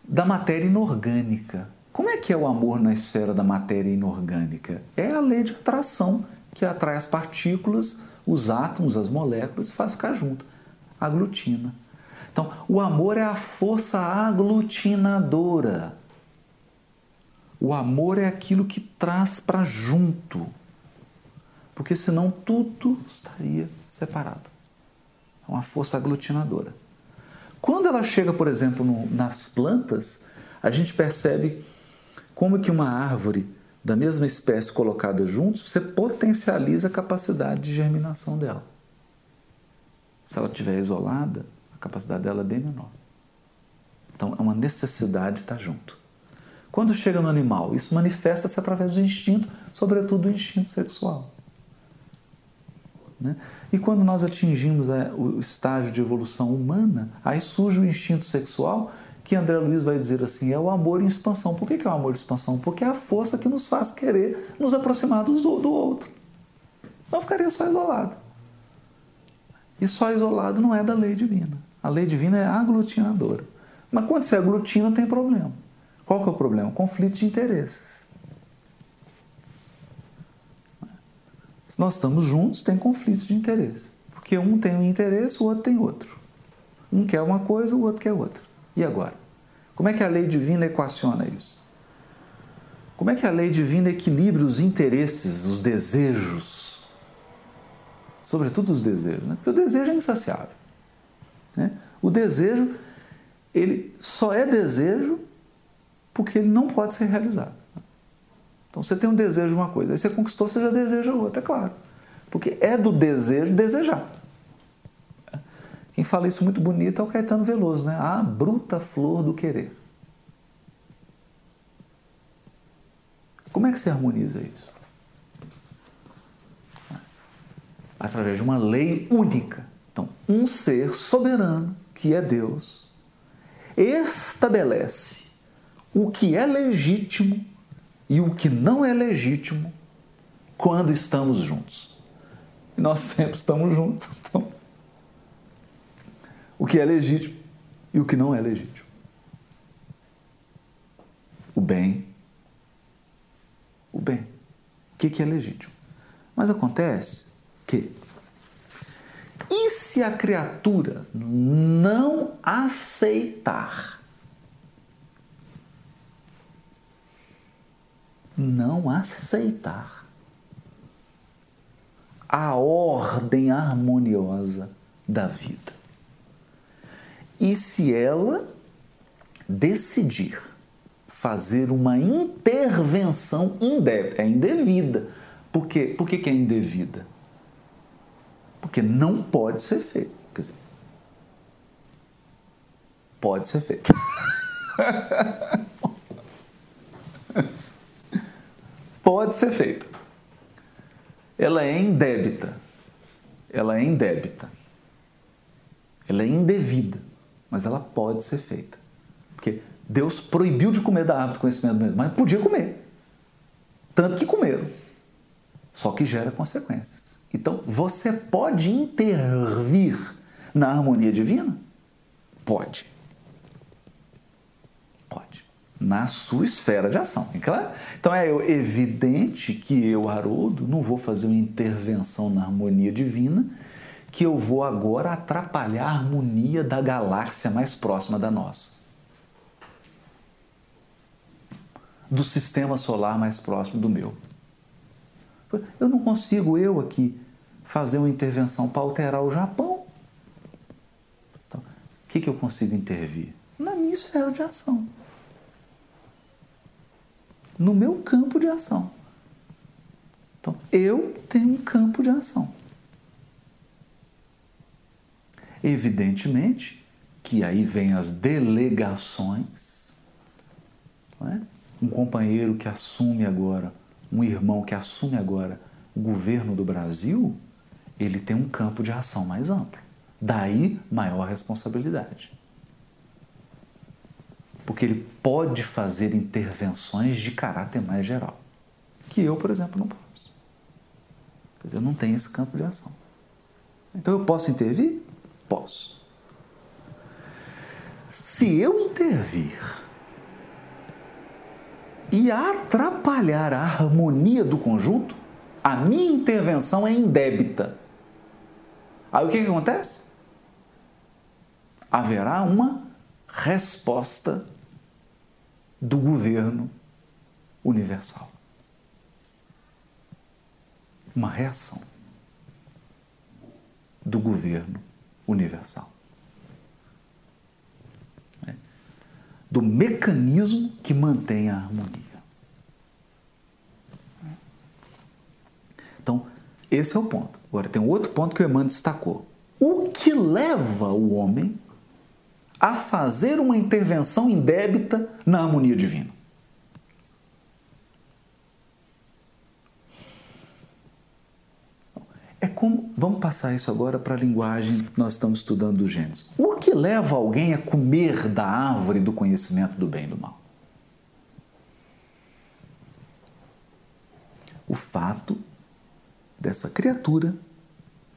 da matéria inorgânica. Como é que é o amor na esfera da matéria inorgânica? É a lei de atração que atrai as partículas, os átomos, as moléculas e faz ficar junto. Aglutina. Então, o amor é a força aglutinadora. O amor é aquilo que traz para junto. Porque senão tudo estaria separado. É uma força aglutinadora. Quando ela chega, por exemplo, no, nas plantas, a gente percebe como que uma árvore da mesma espécie colocada juntos, você potencializa a capacidade de germinação dela. Se ela estiver isolada, a capacidade dela é bem menor. Então é uma necessidade estar junto. Quando chega no animal, isso manifesta-se através do instinto, sobretudo do instinto sexual. Né? E quando nós atingimos é, o estágio de evolução humana, aí surge o instinto sexual que André Luiz vai dizer assim, é o amor em expansão. Por que é o amor em expansão? Porque é a força que nos faz querer nos aproximar do, do outro. Senão ficaria só isolado. E só isolado não é da lei divina. A lei divina é aglutinadora. Mas quando você aglutina, tem problema. Qual que é o problema? Conflito de interesses. Nós estamos juntos, tem conflito de interesse. Porque um tem um interesse, o outro tem outro. Um quer uma coisa, o outro quer outra. E agora? Como é que a lei divina equaciona isso? Como é que a lei divina equilibra os interesses, os desejos? Sobretudo os desejos, né? Porque o desejo é insaciável. Né? O desejo, ele só é desejo porque ele não pode ser realizado. Então você tem um desejo de uma coisa, aí você conquistou, você já deseja outra, é claro. Porque é do desejo desejar. Quem fala isso muito bonito é o Caetano Veloso, né? A bruta flor do querer. Como é que se harmoniza isso? Através de uma lei única. Então, um ser soberano, que é Deus, estabelece o que é legítimo e o que não é legítimo quando estamos juntos. E nós sempre estamos juntos. Então, o que é legítimo e o que não é legítimo. O bem. O bem. O que é legítimo? Mas acontece que. E se a criatura não aceitar? Não aceitar a ordem harmoniosa da vida. E se ela decidir fazer uma intervenção indevida, é indevida. Por quê? Por que, que é indevida? Porque não pode ser feito. Quer dizer, pode ser feito. pode ser feito. Ela é indébita. Ela é indébita. Ela é indevida mas ela pode ser feita. Porque Deus proibiu de comer da árvore do conhecimento do bem mas podia comer. Tanto que comeram. Só que gera consequências. Então, você pode intervir na harmonia divina? Pode. Na sua esfera de ação, é claro? Então é evidente que eu, Haroldo, não vou fazer uma intervenção na harmonia divina que eu vou agora atrapalhar a harmonia da galáxia mais próxima da nossa. Do sistema solar mais próximo do meu. Eu não consigo, eu aqui, fazer uma intervenção para alterar o Japão. Então, o que, que eu consigo intervir? Na minha esfera de ação. No meu campo de ação. Então, eu tenho um campo de ação. Evidentemente que aí vem as delegações. É? Um companheiro que assume agora, um irmão que assume agora o governo do Brasil, ele tem um campo de ação mais amplo. Daí maior responsabilidade. Porque ele pode fazer intervenções de caráter mais geral, que eu, por exemplo, não posso. Dizer, eu não tenho esse campo de ação. Então eu posso intervir? Posso. Se eu intervir e atrapalhar a harmonia do conjunto, a minha intervenção é indébita. Aí o que, que acontece? Haverá uma resposta do governo universal. Uma reação do governo universal. É. Do mecanismo que mantém a harmonia. Então, esse é o ponto. Agora, tem outro ponto que o Emmanuel destacou. O que leva o homem a fazer uma intervenção indébita na harmonia divina? É como. Vamos passar isso agora para a linguagem que nós estamos estudando dos gênios. O que leva alguém a comer da árvore do conhecimento do bem e do mal? O fato dessa criatura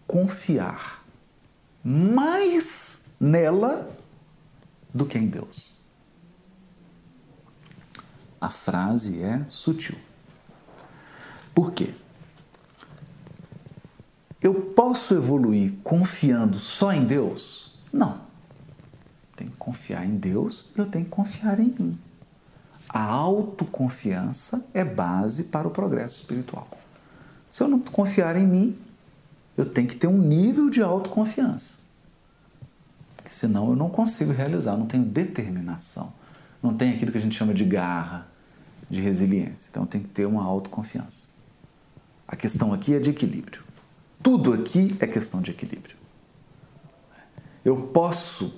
confiar mais nela do que em Deus. A frase é sutil. Por quê? Eu posso evoluir confiando só em Deus? Não. Tenho que confiar em Deus e eu tenho que confiar em mim. A autoconfiança é base para o progresso espiritual. Se eu não confiar em mim, eu tenho que ter um nível de autoconfiança. Senão eu não consigo realizar, não tenho determinação. Não tenho aquilo que a gente chama de garra, de resiliência. Então tenho que ter uma autoconfiança. A questão aqui é de equilíbrio. Tudo aqui é questão de equilíbrio. Eu posso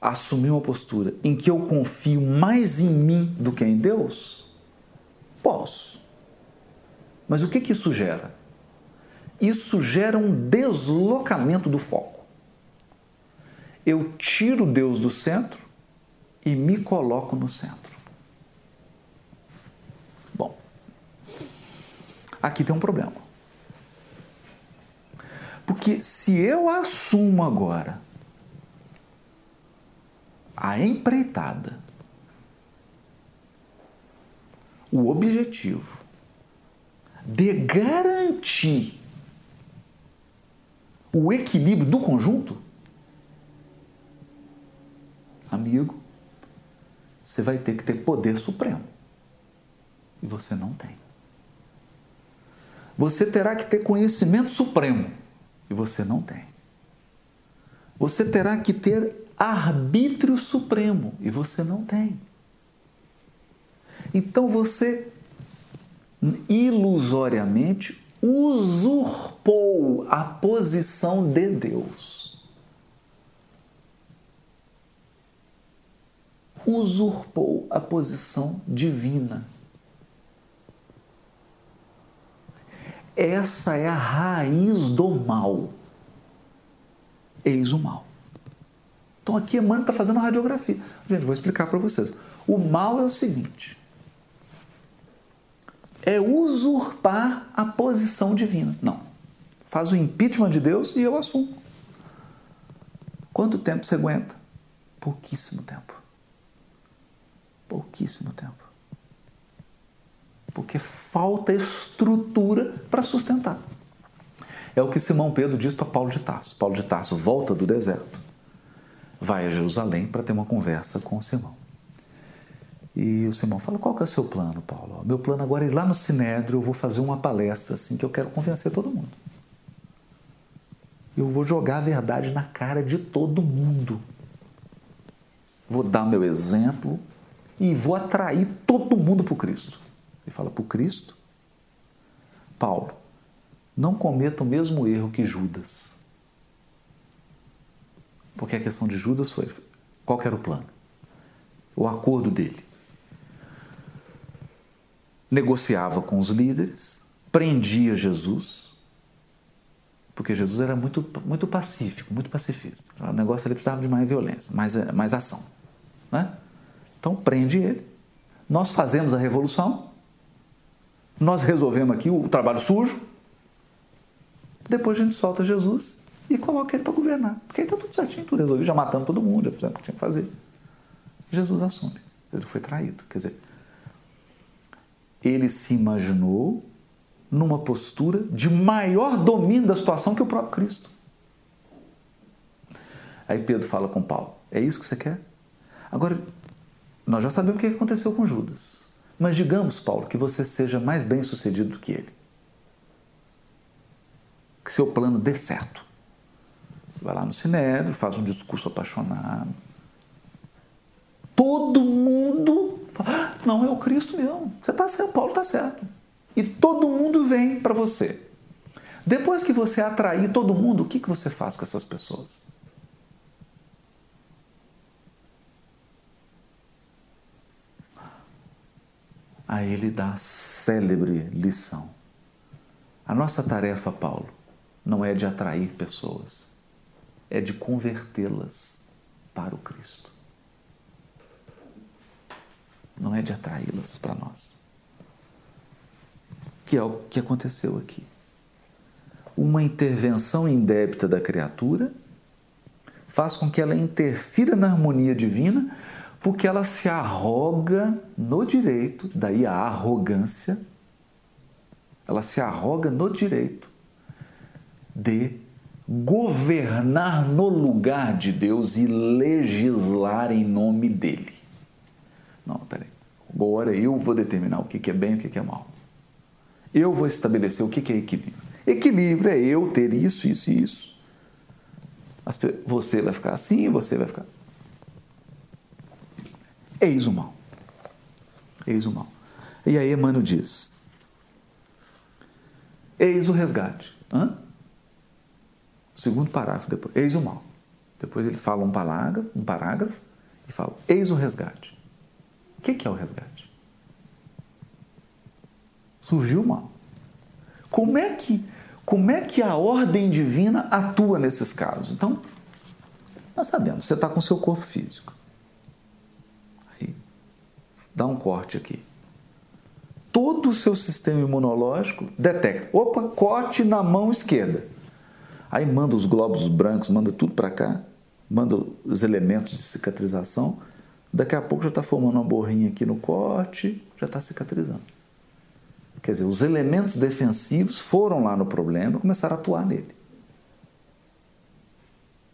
assumir uma postura em que eu confio mais em mim do que em Deus? Posso. Mas o que, que isso gera? Isso gera um deslocamento do foco. Eu tiro Deus do centro e me coloco no centro. Bom, aqui tem um problema. Porque se eu assumo agora a empreitada, o objetivo de garantir o equilíbrio do conjunto, amigo, você vai ter que ter poder supremo. E você não tem. Você terá que ter conhecimento supremo. E você não tem. Você terá que ter arbítrio supremo. E você não tem. Então você ilusoriamente usurpou a posição de Deus. Usurpou a posição divina. Essa é a raiz do mal. Eis o mal. Então aqui Emmanuel está fazendo a radiografia. Gente, vou explicar para vocês. O mal é o seguinte: é usurpar a posição divina. Não. Faz o impeachment de Deus e eu assumo. Quanto tempo você aguenta? Pouquíssimo tempo. Pouquíssimo tempo. Porque falta estrutura para sustentar. É o que Simão Pedro diz para Paulo de Tarso. Paulo de Tarso volta do deserto, vai a Jerusalém para ter uma conversa com Simão. E o Simão fala: Qual que é o seu plano, Paulo? Meu plano agora é ir lá no Sinédrio, eu vou fazer uma palestra assim que eu quero convencer todo mundo. Eu vou jogar a verdade na cara de todo mundo. Vou dar meu exemplo e vou atrair todo mundo para o Cristo. Ele fala: Para o Cristo? Paulo, não cometa o mesmo erro que Judas. Porque a questão de Judas foi: qual era o plano? O acordo dele negociava com os líderes, prendia Jesus, porque Jesus era muito, muito pacífico, muito pacifista. O negócio ele precisava de mais violência, mais, mais ação. Né? Então prende ele. Nós fazemos a revolução, nós resolvemos aqui o trabalho sujo, depois a gente solta Jesus e coloca ele para governar. Porque aí está tudo certinho, tudo resolvido, já matamos todo mundo, já fizemos o que tinha que fazer. Jesus assume. Ele foi traído. Quer dizer, ele se imaginou numa postura de maior domínio da situação que o próprio Cristo. Aí Pedro fala com Paulo: É isso que você quer? Agora, nós já sabemos o que aconteceu com Judas. Mas digamos, Paulo, que você seja mais bem sucedido do que ele. Que seu plano dê certo. Vai lá no Sinédrio, faz um discurso apaixonado. Todo mundo fala, ah, não, é o Cristo mesmo. Você está certo, Paulo está certo. E todo mundo vem para você. Depois que você atrair todo mundo, o que, que você faz com essas pessoas? Aí ele dá a célebre lição. A nossa tarefa, Paulo, não é de atrair pessoas, é de convertê-las para o Cristo. Não é de atraí-las para nós. Que é o que aconteceu aqui. Uma intervenção indébita da criatura faz com que ela interfira na harmonia divina porque ela se arroga no direito, daí a arrogância, ela se arroga no direito de governar no lugar de Deus e legislar em nome dele. Não, peraí. Agora eu vou determinar o que é bem e o que é mal. Eu vou estabelecer o que é equilíbrio. Equilíbrio é eu ter isso, isso e isso. Você vai ficar assim, você vai ficar. Eis o mal. Eis o mal. E aí Emmanuel diz: Eis o resgate. Hã? Segundo parágrafo depois. Eis o mal. Depois ele fala um parágrafo, um parágrafo e fala: Eis o resgate. O que é o resgate? Surgiu o mal. Como é que como é que a ordem divina atua nesses casos? Então, nós sabemos, você está com seu corpo físico dá um corte aqui. Todo o seu sistema imunológico detecta. Opa, corte na mão esquerda. Aí manda os glóbulos brancos, manda tudo para cá, manda os elementos de cicatrização. Daqui a pouco já está formando uma borrinha aqui no corte, já está cicatrizando. Quer dizer, os elementos defensivos foram lá no problema e começaram a atuar nele.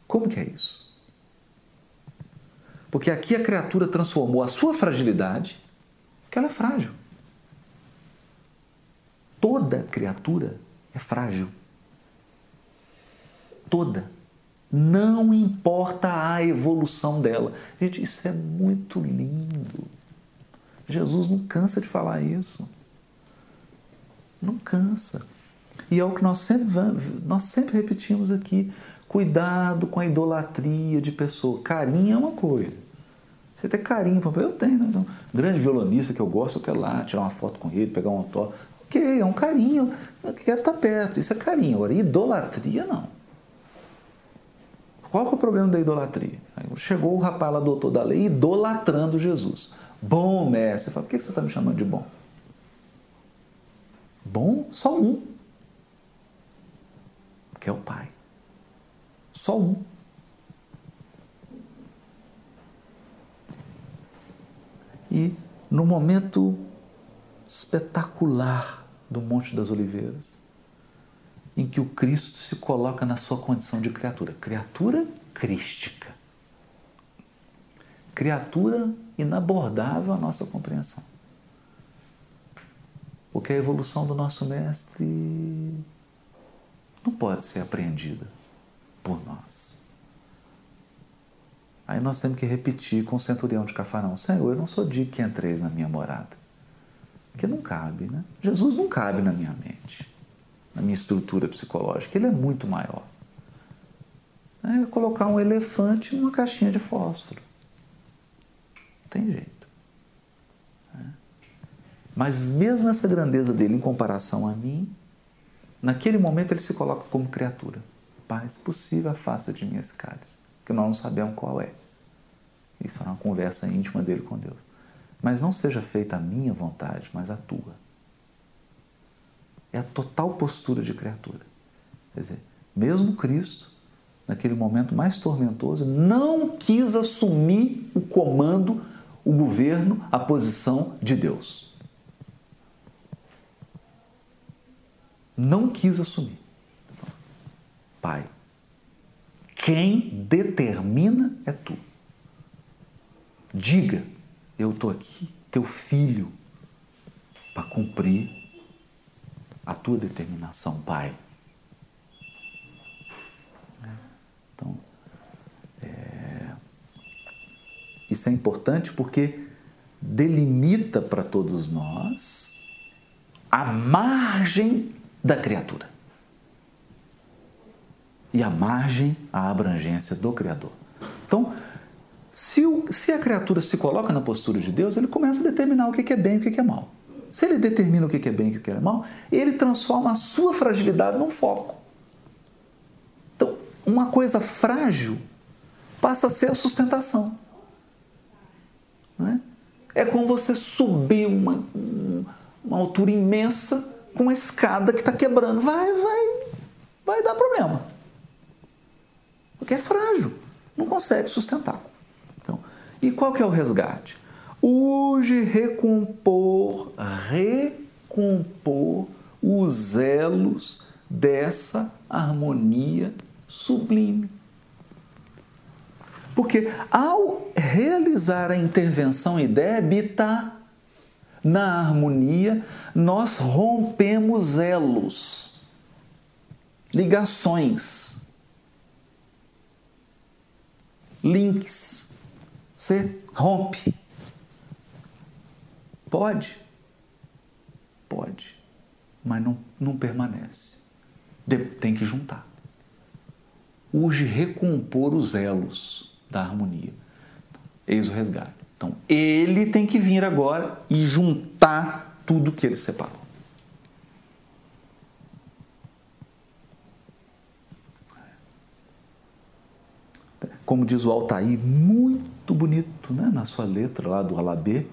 Como que é isso? Porque aqui a criatura transformou a sua fragilidade, que ela é frágil. Toda criatura é frágil. Toda. Não importa a evolução dela. Gente, isso é muito lindo. Jesus não cansa de falar isso. Não cansa. E é o que nós sempre, nós sempre repetimos aqui. Cuidado com a idolatria de pessoa. Carinho é uma coisa. Você tem carinho, eu tenho, né? Então, grande violonista que eu gosto, eu quero lá tirar uma foto com ele, pegar um autógrafo. Ok, é um carinho, eu quero estar perto, isso é carinho. Agora, idolatria não. Qual é o problema da idolatria? chegou o rapaz lá, doutor da lei, idolatrando Jesus. Bom mestre. Você fala, por que você está me chamando de bom? Bom, só um. Que é o Pai. Só um. E no momento espetacular do Monte das Oliveiras, em que o Cristo se coloca na sua condição de criatura, criatura crística, criatura inabordável à nossa compreensão. Porque a evolução do nosso Mestre não pode ser apreendida por nós. Aí nós temos que repetir com o centurião de Cafarão: Senhor, eu não sou digno que entreis na minha morada. Porque não cabe, né? Jesus não cabe na minha mente, na minha estrutura psicológica. Ele é muito maior. É colocar um elefante numa caixinha de fósforo. Não tem jeito. É. Mas mesmo essa grandeza dele em comparação a mim, naquele momento ele se coloca como criatura. Se possível, afasta de mim esse cálice, que nós não sabemos qual é. Isso é uma conversa íntima dele com Deus. Mas não seja feita a minha vontade, mas a tua. É a total postura de criatura. Quer dizer, mesmo Cristo, naquele momento mais tormentoso, não quis assumir o comando, o governo, a posição de Deus. não quis assumir. Pai, quem determina é tu. Diga, eu estou aqui, teu filho, para cumprir a tua determinação, Pai. Então, é... isso é importante porque delimita para todos nós a margem da criatura e a margem, a abrangência do Criador. Então, se, o, se a criatura se coloca na postura de Deus, ele começa a determinar o que é bem e o que é mal. Se ele determina o que é bem e o que é mal, ele transforma a sua fragilidade num foco. Então, uma coisa frágil passa a ser a sustentação. Não é? é como você subir uma, uma altura imensa com uma escada que está quebrando. Vai, vai, vai dar problema. Porque é frágil, não consegue sustentar. Então, e qual que é o resgate? Urge recompor, recompor os elos dessa harmonia sublime. Porque ao realizar a intervenção idébita na harmonia, nós rompemos elos, ligações, links. Você rompe. Pode? Pode. Mas não, não permanece. Tem que juntar. Urge recompor os elos da harmonia. Eis o resgate. Então, ele tem que vir agora e juntar tudo que ele separou. Como diz o Altair, muito bonito né? na sua letra lá do Alabê,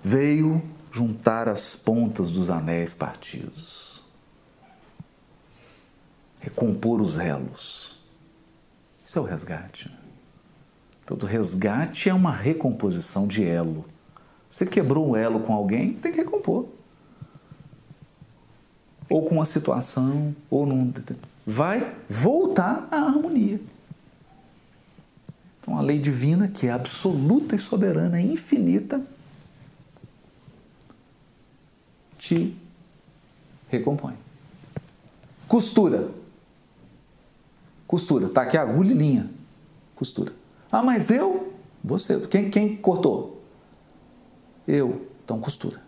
veio juntar as pontas dos anéis partidos, recompor os elos isso é o resgate. Todo resgate é uma recomposição de elo. Você quebrou um elo com alguém, tem que recompor. Ou com uma situação, ou num. Vai voltar à harmonia. Então, a lei divina, que é absoluta e soberana, infinita, te recompõe. Costura. Costura. Tá aqui a agulha e linha. Costura. Ah, mas eu? Você. Quem, quem cortou? Eu. Então costura.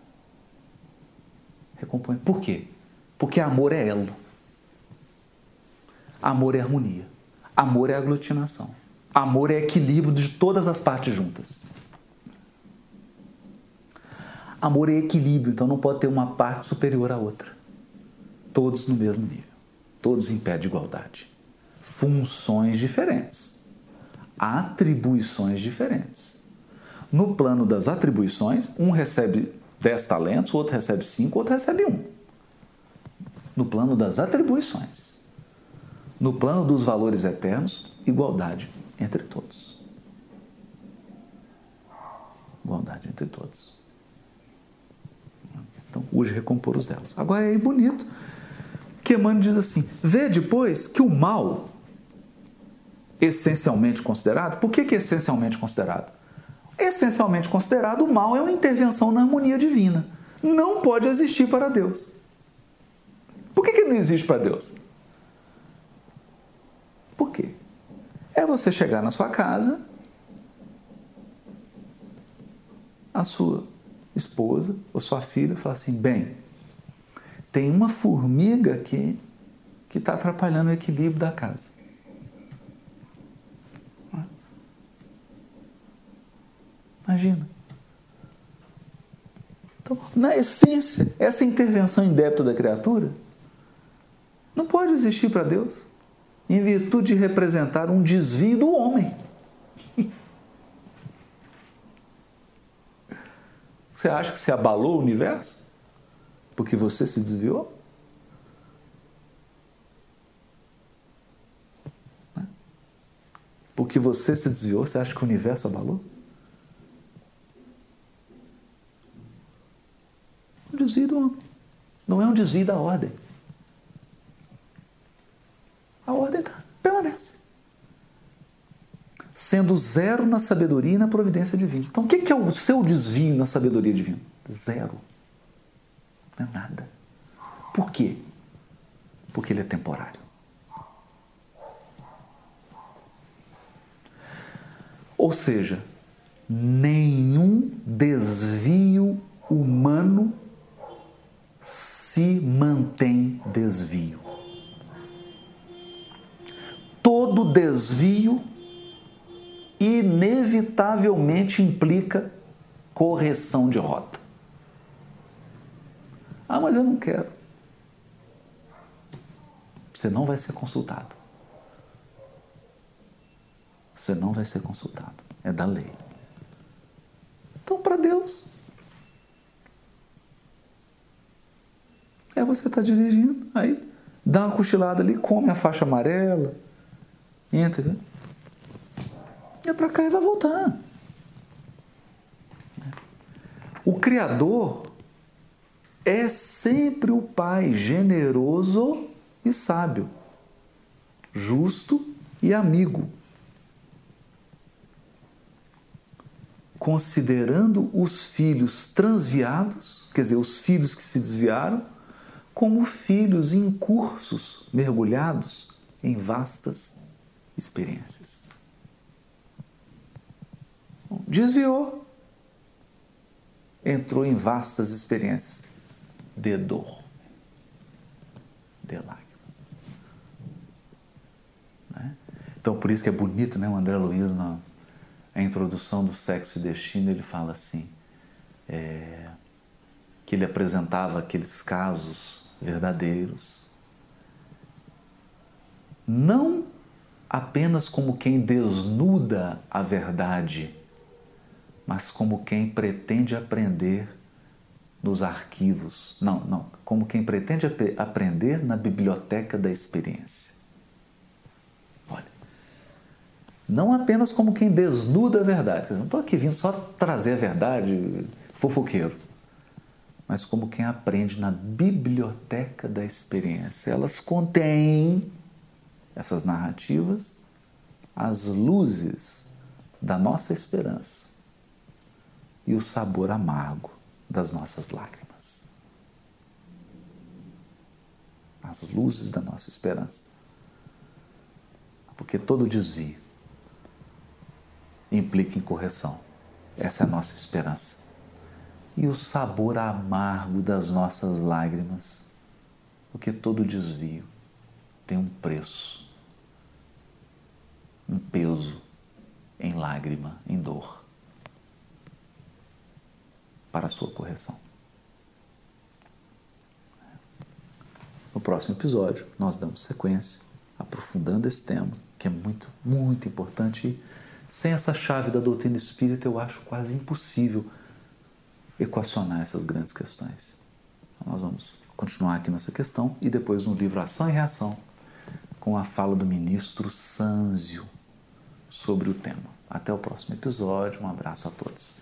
Recompõe. Por quê? Porque amor é elo. Amor é harmonia. Amor é aglutinação. Amor é equilíbrio de todas as partes juntas. Amor é equilíbrio, então não pode ter uma parte superior à outra. Todos no mesmo nível. Todos em pé de igualdade funções diferentes, atribuições diferentes. No plano das atribuições, um recebe 10 talentos, o outro recebe 5, o outro recebe 1. No plano das atribuições. No plano dos valores eternos, igualdade entre todos. Igualdade entre todos. Então, urge recompor os elos. Agora é bonito que Emmanuel diz assim: vê depois que o mal essencialmente considerado. Por que, que essencialmente considerado? Essencialmente considerado, o mal é uma intervenção na harmonia divina. Não pode existir para Deus. Por que, que não existe para Deus? Por quê? É você chegar na sua casa, a sua esposa ou sua filha falar assim: bem, tem uma formiga aqui que está atrapalhando o equilíbrio da casa. Imagina. Então, na essência, essa intervenção indébita da criatura não pode existir para Deus, em virtude de representar um desvio do homem. Você acha que se abalou o universo? Porque você se desviou? Porque você se desviou, você acha que o universo abalou? desvio do homem. Não é um desvio da ordem. A ordem tá, permanece. Sendo zero na sabedoria e na providência divina. Então, o que é o seu desvio na sabedoria divina? Zero. Não é nada. Por quê? Porque ele é temporário. Ou seja, nenhum desvio humano se mantém desvio. Todo desvio inevitavelmente implica correção de rota. Ah, mas eu não quero. Você não vai ser consultado. Você não vai ser consultado. É da lei. Então, para Deus, é você estar tá dirigindo, aí dá uma cochilada ali, come a faixa amarela, entra, é para cá e vai voltar. O Criador é sempre o Pai generoso e sábio, justo e amigo. Considerando os filhos transviados, quer dizer, os filhos que se desviaram, como filhos incursos, mergulhados em vastas experiências. Desviou, entrou em vastas experiências de dor, de lágrima. Né? Então, por isso que é bonito, né? O André Luiz, na introdução do Sexo e Destino, ele fala assim: é, que ele apresentava aqueles casos verdadeiros, não apenas como quem desnuda a verdade, mas como quem pretende aprender nos arquivos. Não, não, como quem pretende ap aprender na biblioteca da experiência. Olha, não apenas como quem desnuda a verdade. Não estou aqui vindo só trazer a verdade, fofoqueiro mas como quem aprende na biblioteca da experiência. Elas contêm, essas narrativas, as luzes da nossa esperança e o sabor amargo das nossas lágrimas. As luzes da nossa esperança. Porque todo desvio implica em correção. Essa é a nossa esperança e o sabor amargo das nossas lágrimas, porque todo desvio tem um preço, um peso em lágrima, em dor, para a sua correção. No próximo episódio, nós damos sequência, aprofundando esse tema, que é muito, muito importante. E sem essa chave da doutrina espírita, eu acho quase impossível equacionar essas grandes questões. Então, nós vamos continuar aqui nessa questão e depois no livro Ação e Reação, com a fala do ministro Sanzio sobre o tema. Até o próximo episódio, um abraço a todos.